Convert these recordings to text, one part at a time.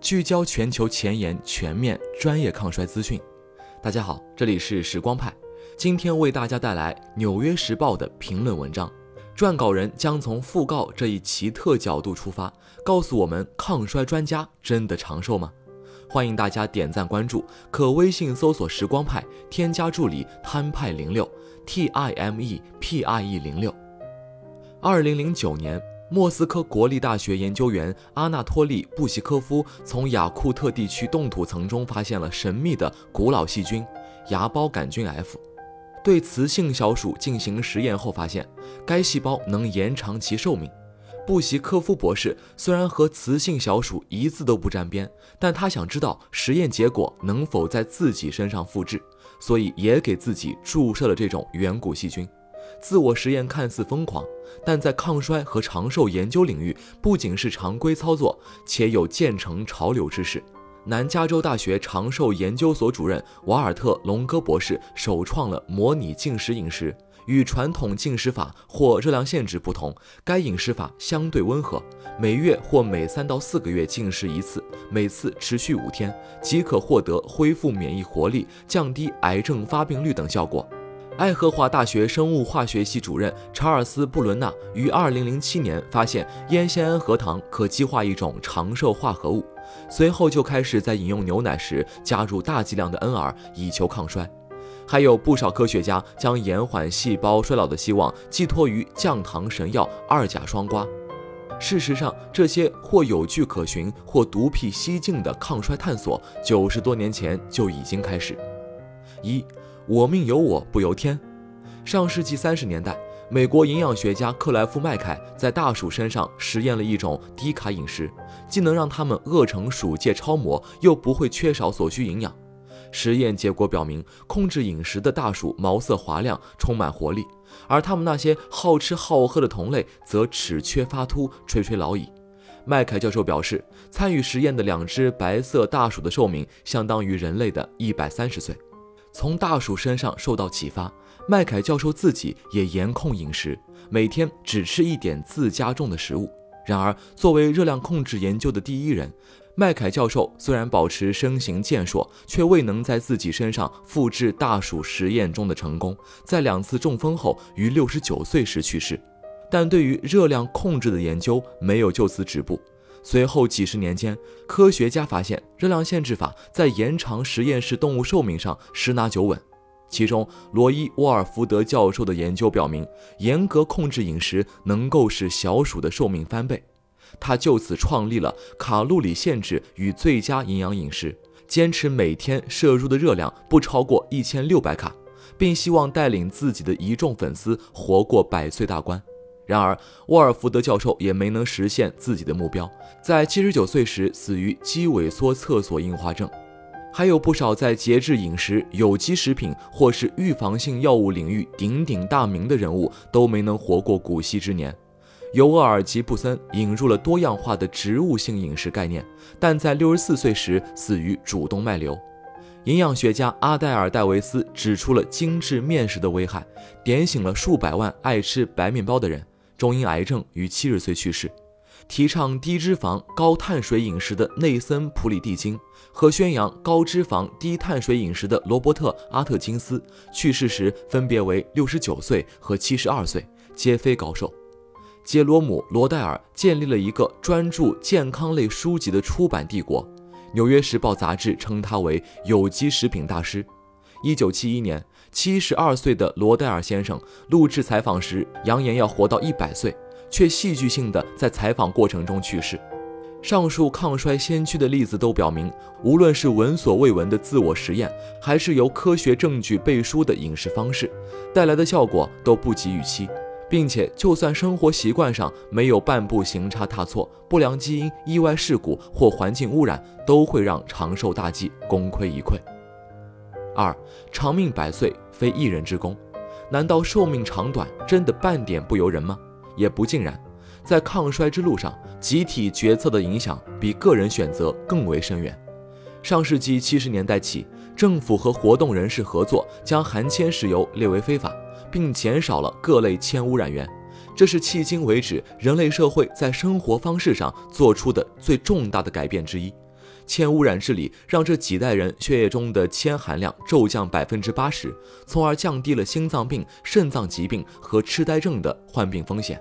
聚焦全球前沿、全面、专业抗衰资讯。大家好，这里是时光派，今天为大家带来《纽约时报》的评论文章。撰稿人将从讣告这一奇特角度出发，告诉我们抗衰专家真的长寿吗？欢迎大家点赞关注，可微信搜索“时光派”，添加助理摊派零六 T I M E P I E 零六。二零零九年。莫斯科国立大学研究员阿纳托利·布希科夫从雅库特地区冻土层中发现了神秘的古老细菌芽孢杆菌 F，对雌性小鼠进行实验后发现，该细胞能延长其寿命。布希科夫博士虽然和雌性小鼠一字都不沾边，但他想知道实验结果能否在自己身上复制，所以也给自己注射了这种远古细菌。自我实验看似疯狂，但在抗衰和长寿研究领域，不仅是常规操作，且有渐成潮流之势。南加州大学长寿研究所主任瓦尔特·龙戈博士首创了模拟进食饮食，与传统进食法或热量限制不同，该饮食法相对温和，每月或每三到四个月进食一次，每次持续五天，即可获得恢复免疫活力、降低癌症发病率等效果。爱荷华大学生物化学系主任查尔斯·布伦纳于2007年发现烟酰胺核糖可激化一种长寿化合物，随后就开始在饮用牛奶时加入大剂量的 NR，以求抗衰。还有不少科学家将延缓细胞衰老的希望寄托于降糖神药二甲双胍。事实上，这些或有据可循，或独辟蹊径的抗衰探索，九十多年前就已经开始。一我命由我不由天。上世纪三十年代，美国营养学家克莱夫·麦凯在大鼠身上实验了一种低卡饮食，既能让它们饿成鼠界超模，又不会缺少所需营养。实验结果表明，控制饮食的大鼠毛色滑亮，充满活力，而它们那些好吃好喝的同类则齿缺发秃，垂垂老矣。麦凯教授表示，参与实验的两只白色大鼠的寿命相当于人类的一百三十岁。从大鼠身上受到启发，麦凯教授自己也严控饮食，每天只吃一点自家种的食物。然而，作为热量控制研究的第一人，麦凯教授虽然保持身形健硕，却未能在自己身上复制大鼠实验中的成功，在两次中风后于六十九岁时去世。但对于热量控制的研究没有就此止步。随后几十年间，科学家发现热量限制法在延长实验室动物寿命上十拿九稳。其中，罗伊·沃尔福德教授的研究表明，严格控制饮食能够使小鼠的寿命翻倍。他就此创立了卡路里限制与最佳营养饮食，坚持每天摄入的热量不超过一千六百卡，并希望带领自己的一众粉丝活过百岁大关。然而，沃尔福德教授也没能实现自己的目标，在七十九岁时死于肌萎缩侧索硬化症。还有不少在节制饮食、有机食品或是预防性药物领域鼎鼎大名的人物都没能活过古稀之年。尤厄尔·吉布森引入了多样化的植物性饮食概念，但在六十四岁时死于主动脉瘤。营养学家阿黛尔·戴维斯指出了精致面食的危害，点醒了数百万爱吃白面包的人。终因癌症于七十岁去世。提倡低脂肪、高碳水饮食的内森·普里蒂金和宣扬高脂肪、低碳水饮食的罗伯特·阿特金斯去世时分别为六十九岁和七十二岁，皆非高寿。杰罗姆·罗代尔建立了一个专注健康类书籍的出版帝国，《纽约时报》杂志称他为有机食品大师。一九七一年。七十二岁的罗代尔先生录制采访时，扬言要活到一百岁，却戏剧性的在采访过程中去世。上述抗衰先驱的例子都表明，无论是闻所未闻的自我实验，还是由科学证据背书的饮食方式，带来的效果都不及预期，并且就算生活习惯上没有半步行差踏错，不良基因、意外事故或环境污染，都会让长寿大计功亏一篑。二长命百岁非一人之功，难道寿命长短真的半点不由人吗？也不尽然，在抗衰之路上，集体决策的影响比个人选择更为深远。上世纪七十年代起，政府和活动人士合作，将含铅石油列为非法，并减少了各类铅污染源。这是迄今为止人类社会在生活方式上做出的最重大的改变之一。铅污染治理让这几代人血液中的铅含量骤降百分之八十，从而降低了心脏病、肾脏疾病和痴呆症的患病风险。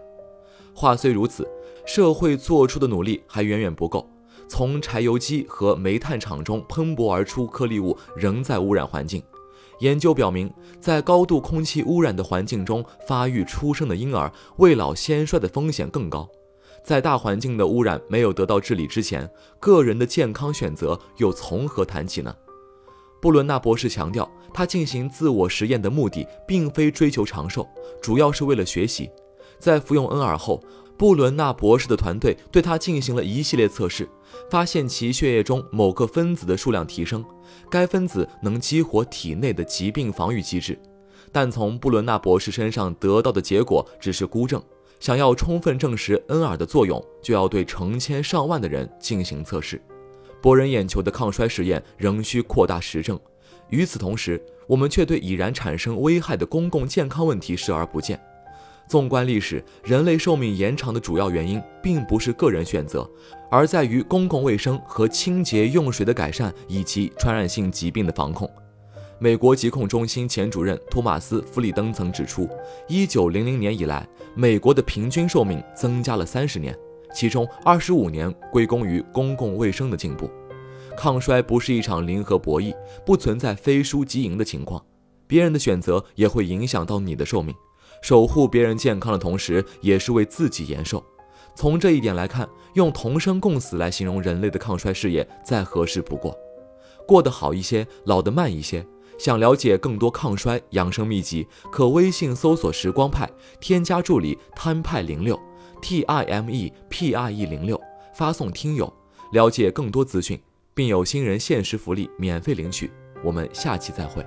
话虽如此，社会做出的努力还远远不够。从柴油机和煤炭厂中喷薄而出颗粒物仍在污染环境。研究表明，在高度空气污染的环境中发育出生的婴儿，未老先衰的风险更高。在大环境的污染没有得到治理之前，个人的健康选择又从何谈起呢？布伦纳博士强调，他进行自我实验的目的并非追求长寿，主要是为了学习。在服用恩尔后，布伦纳博士的团队对他进行了一系列测试，发现其血液中某个分子的数量提升，该分子能激活体内的疾病防御机制。但从布伦纳博士身上得到的结果只是孤证。想要充分证实恩尔的作用，就要对成千上万的人进行测试。博人眼球的抗衰实验仍需扩大实证。与此同时，我们却对已然产生危害的公共健康问题视而不见。纵观历史，人类寿命延长的主要原因并不是个人选择，而在于公共卫生和清洁用水的改善以及传染性疾病的防控。美国疾控中心前主任托马斯·弗里登曾指出，1900年以来，美国的平均寿命增加了30年，其中25年归功于公共卫生的进步。抗衰不是一场零和博弈，不存在非输即赢的情况。别人的选择也会影响到你的寿命。守护别人健康的同时，也是为自己延寿。从这一点来看，用同生共死来形容人类的抗衰事业再合适不过。过得好一些，老得慢一些。想了解更多抗衰养生秘籍，可微信搜索“时光派”，添加助理摊派零六 ”，T I M E P I E 零六，发送“听友”，了解更多资讯，并有新人限时福利免费领取。我们下期再会。